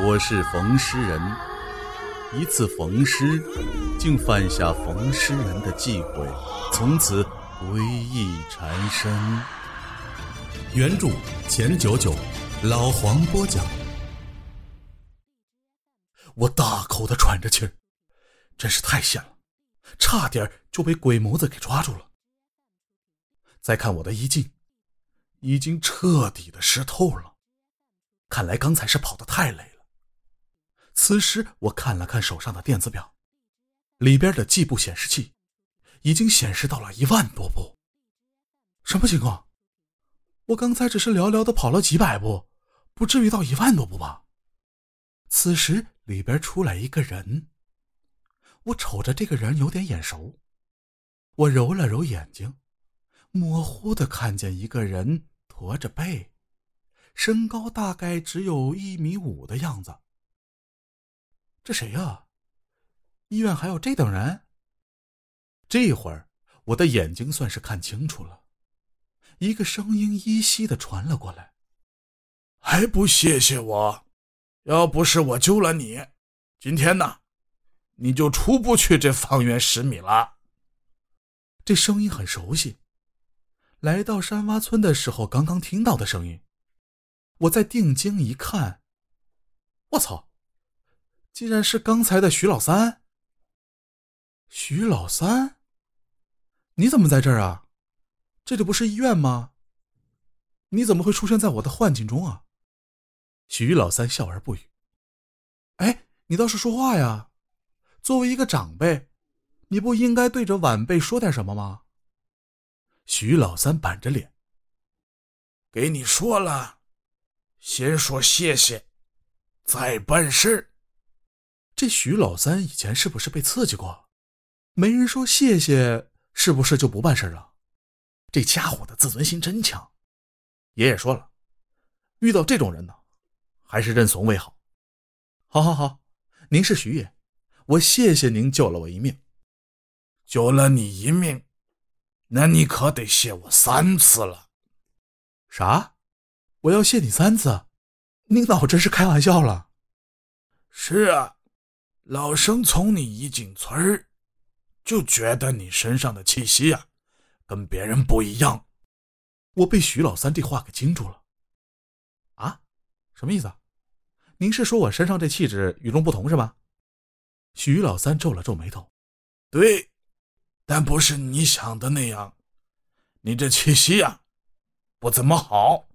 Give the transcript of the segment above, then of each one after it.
我是冯诗人。一次逢尸，竟犯下冯诗人的忌讳，从此归意缠身。原著钱九九，老黄播讲。我大口的喘着气儿，真是太险了，差点就被鬼模子给抓住了。再看我的衣襟，已经彻底的湿透了。看来刚才是跑得太累了。此时我看了看手上的电子表，里边的计步显示器已经显示到了一万多步。什么情况？我刚才只是寥寥的跑了几百步，不至于到一万多步吧？此时里边出来一个人，我瞅着这个人有点眼熟，我揉了揉眼睛，模糊的看见一个人驼着背。身高大概只有一米五的样子。这谁呀？医院还有这等人？这会儿我的眼睛算是看清楚了，一个声音依稀的传了过来：“还不谢谢我？要不是我救了你，今天呢，你就出不去这方圆十米了。”这声音很熟悉，来到山洼村的时候刚刚听到的声音。我再定睛一看，我操！竟然是刚才的徐老三。徐老三，你怎么在这儿啊？这里不是医院吗？你怎么会出现在我的幻境中啊？徐老三笑而不语。哎，你倒是说话呀！作为一个长辈，你不应该对着晚辈说点什么吗？徐老三板着脸，给你说了。先说谢谢，再办事。这徐老三以前是不是被刺激过？没人说谢谢，是不是就不办事了？这家伙的自尊心真强。爷爷说了，遇到这种人呢，还是认怂为好。好好好，您是徐爷，我谢谢您救了我一命。救了你一命，那你可得谢我三次了。啥？我要谢你三次，你脑真是开玩笑了？是啊，老生从你一进村儿，就觉得你身上的气息啊，跟别人不一样。我被徐老三这话给惊住了。啊，什么意思？您是说我身上这气质与众不同是吧？徐老三皱了皱眉头。对，但不是你想的那样，你这气息呀，不怎么好。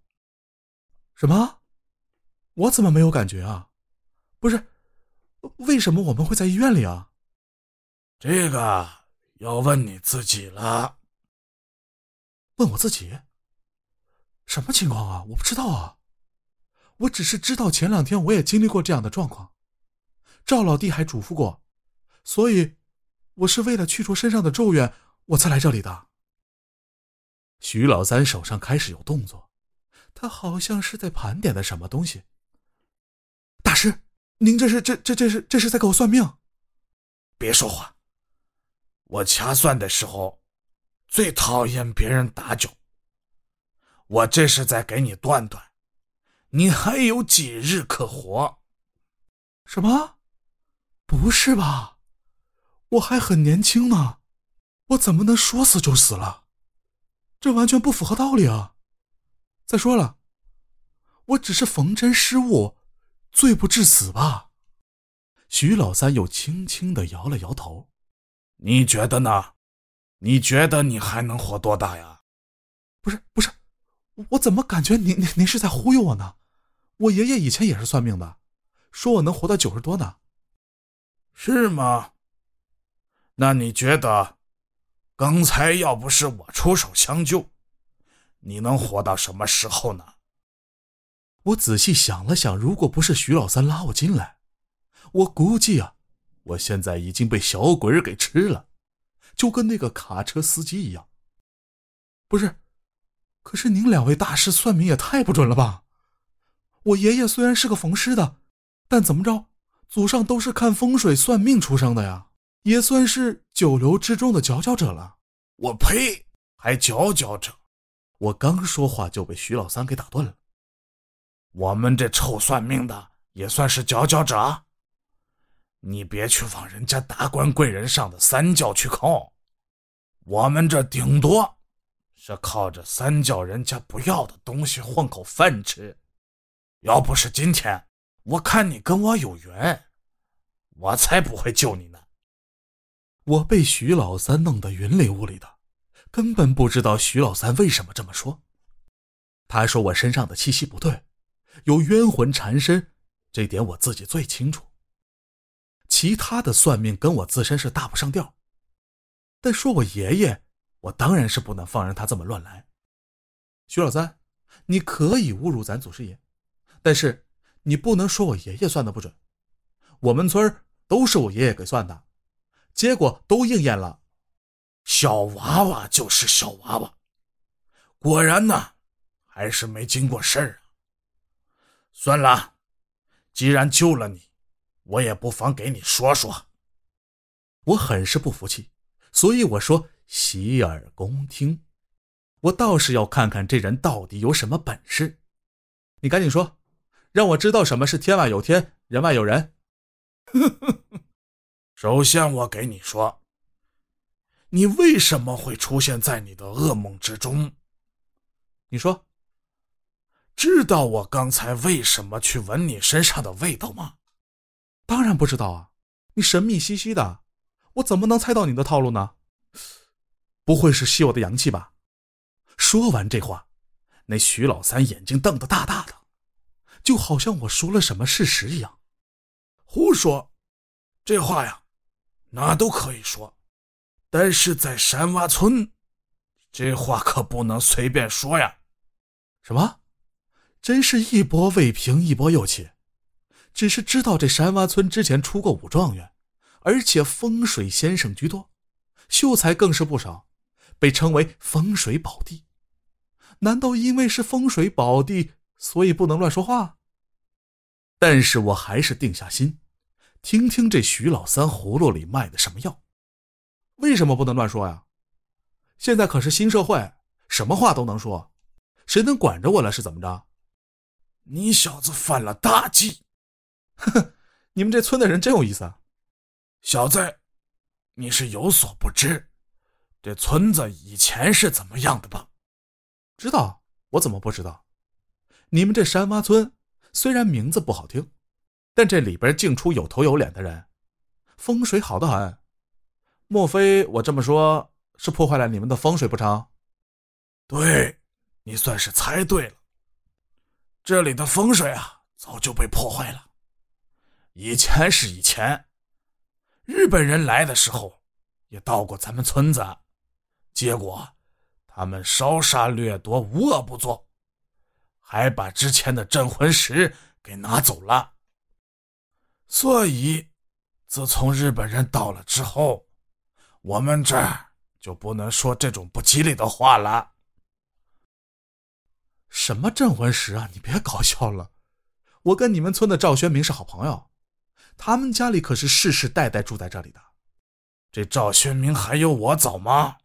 什么？我怎么没有感觉啊？不是，为什么我们会在医院里啊？这个要问你自己了。问我自己？什么情况啊？我不知道啊。我只是知道前两天我也经历过这样的状况，赵老弟还嘱咐过，所以我是为了去除身上的咒怨，我才来这里的。徐老三手上开始有动作。他好像是在盘点的什么东西。大师，您这是这这这是这是在给我算命？别说话。我掐算的时候，最讨厌别人打搅。我这是在给你断断，你还有几日可活？什么？不是吧？我还很年轻呢，我怎么能说死就死了？这完全不符合道理啊！再说了，我只是缝针失误，罪不至死吧？徐老三又轻轻的摇了摇头。你觉得呢？你觉得你还能活多大呀？不是不是，我怎么感觉您您您是在忽悠我呢？我爷爷以前也是算命的，说我能活到九十多呢。是吗？那你觉得，刚才要不是我出手相救？你能活到什么时候呢？我仔细想了想，如果不是徐老三拉我进来，我估计啊，我现在已经被小鬼儿给吃了，就跟那个卡车司机一样。不是，可是您两位大师算命也太不准了吧？我爷爷虽然是个逢师的，但怎么着，祖上都是看风水算命出生的呀，也算是九流之中的佼佼者了。我呸，还佼佼者！我刚说话就被徐老三给打断了。我们这臭算命的也算是佼佼者。你别去往人家达官贵人上的三教去靠，我们这顶多是靠着三教人家不要的东西混口饭吃。要不是今天我看你跟我有缘，我才不会救你呢。我被徐老三弄得云里雾里的，根本不知道徐老三为什么这么说。他说我身上的气息不对，有冤魂缠身，这点我自己最清楚。其他的算命跟我自身是搭不上调，但说我爷爷，我当然是不能放任他这么乱来。徐老三，你可以侮辱咱祖师爷，但是你不能说我爷爷算的不准。我们村都是我爷爷给算的，结果都应验了。小娃娃就是小娃娃，果然呢，还是没经过事儿啊。算了，既然救了你。我也不妨给你说说，我很是不服气，所以我说洗耳恭听。我倒是要看看这人到底有什么本事。你赶紧说，让我知道什么是天外有天，人外有人。首先，我给你说，你为什么会出现在你的噩梦之中？你说，知道我刚才为什么去闻你身上的味道吗？当然不知道啊！你神秘兮兮的，我怎么能猜到你的套路呢？不会是吸我的阳气吧？说完这话，那徐老三眼睛瞪得大大的，就好像我说了什么事实一样。胡说！这话呀，哪都可以说，但是在山洼村，这话可不能随便说呀。什么？真是一波未平，一波又起。只是知道这山洼村之前出过武状元，而且风水先生居多，秀才更是不少，被称为风水宝地。难道因为是风水宝地，所以不能乱说话？但是我还是定下心，听听这徐老三葫芦里卖的什么药。为什么不能乱说呀？现在可是新社会，什么话都能说，谁能管着我了？是怎么着？你小子犯了大忌！哼，你们这村的人真有意思啊，小子，你是有所不知，这村子以前是怎么样的吧？知道，我怎么不知道？你们这山洼村虽然名字不好听，但这里边竟出有头有脸的人，风水好的很。莫非我这么说，是破坏了你们的风水不成？对，你算是猜对了。这里的风水啊，早就被破坏了。以前是以前，日本人来的时候也到过咱们村子，结果他们烧杀掠夺，无恶不作，还把之前的镇魂石给拿走了。所以，自从日本人到了之后，我们这儿就不能说这种不吉利的话了。什么镇魂石啊！你别搞笑了，我跟你们村的赵宣明是好朋友。他们家里可是世世代代住在这里的，这赵宣明还有我早吗？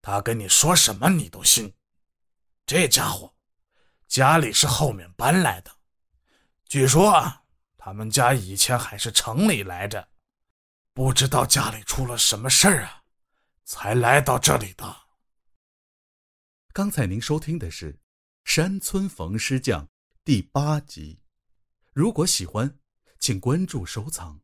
他跟你说什么你都信。这家伙家里是后面搬来的，据说啊，他们家以前还是城里来着，不知道家里出了什么事儿啊，才来到这里的。刚才您收听的是《山村缝师匠》第八集，如果喜欢。请关注收藏。